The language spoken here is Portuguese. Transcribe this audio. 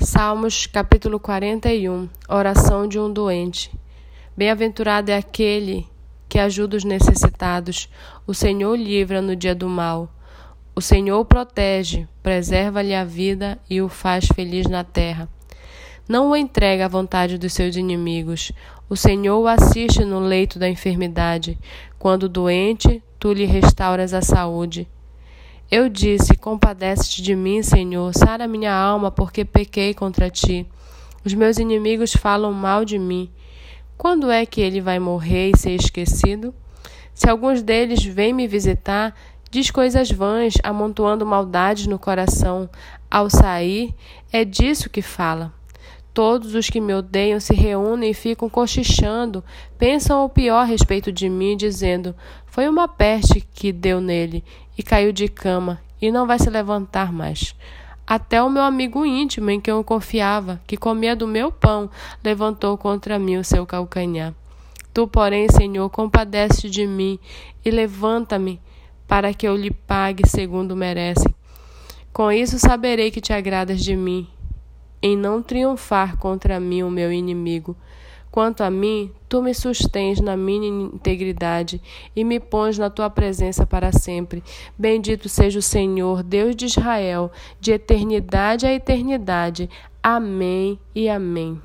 Salmos capítulo 41 Oração de um doente. Bem-aventurado é aquele que ajuda os necessitados. O Senhor livra no dia do mal. O Senhor protege, preserva-lhe a vida e o faz feliz na terra. Não o entrega à vontade dos seus inimigos. O Senhor o assiste no leito da enfermidade. Quando doente, tu lhe restauras a saúde. Eu disse: Compadece-te de mim, Senhor, sara minha alma, porque pequei contra ti. Os meus inimigos falam mal de mim. Quando é que ele vai morrer e ser esquecido? Se alguns deles vêm me visitar, diz coisas vãs, amontoando maldades no coração. Ao sair, é disso que fala. Todos os que me odeiam se reúnem e ficam cochichando, pensam o pior a respeito de mim, dizendo: Foi uma peste que deu nele, e caiu de cama, e não vai se levantar mais. Até o meu amigo íntimo, em quem eu confiava, que comia do meu pão, levantou contra mim o seu calcanhar. Tu, porém, Senhor, compadece de mim e levanta-me, para que eu lhe pague segundo merece. Com isso saberei que te agradas de mim em não triunfar contra mim o meu inimigo. Quanto a mim, tu me sustens na minha integridade e me pões na tua presença para sempre. Bendito seja o Senhor, Deus de Israel, de eternidade a eternidade. Amém e amém.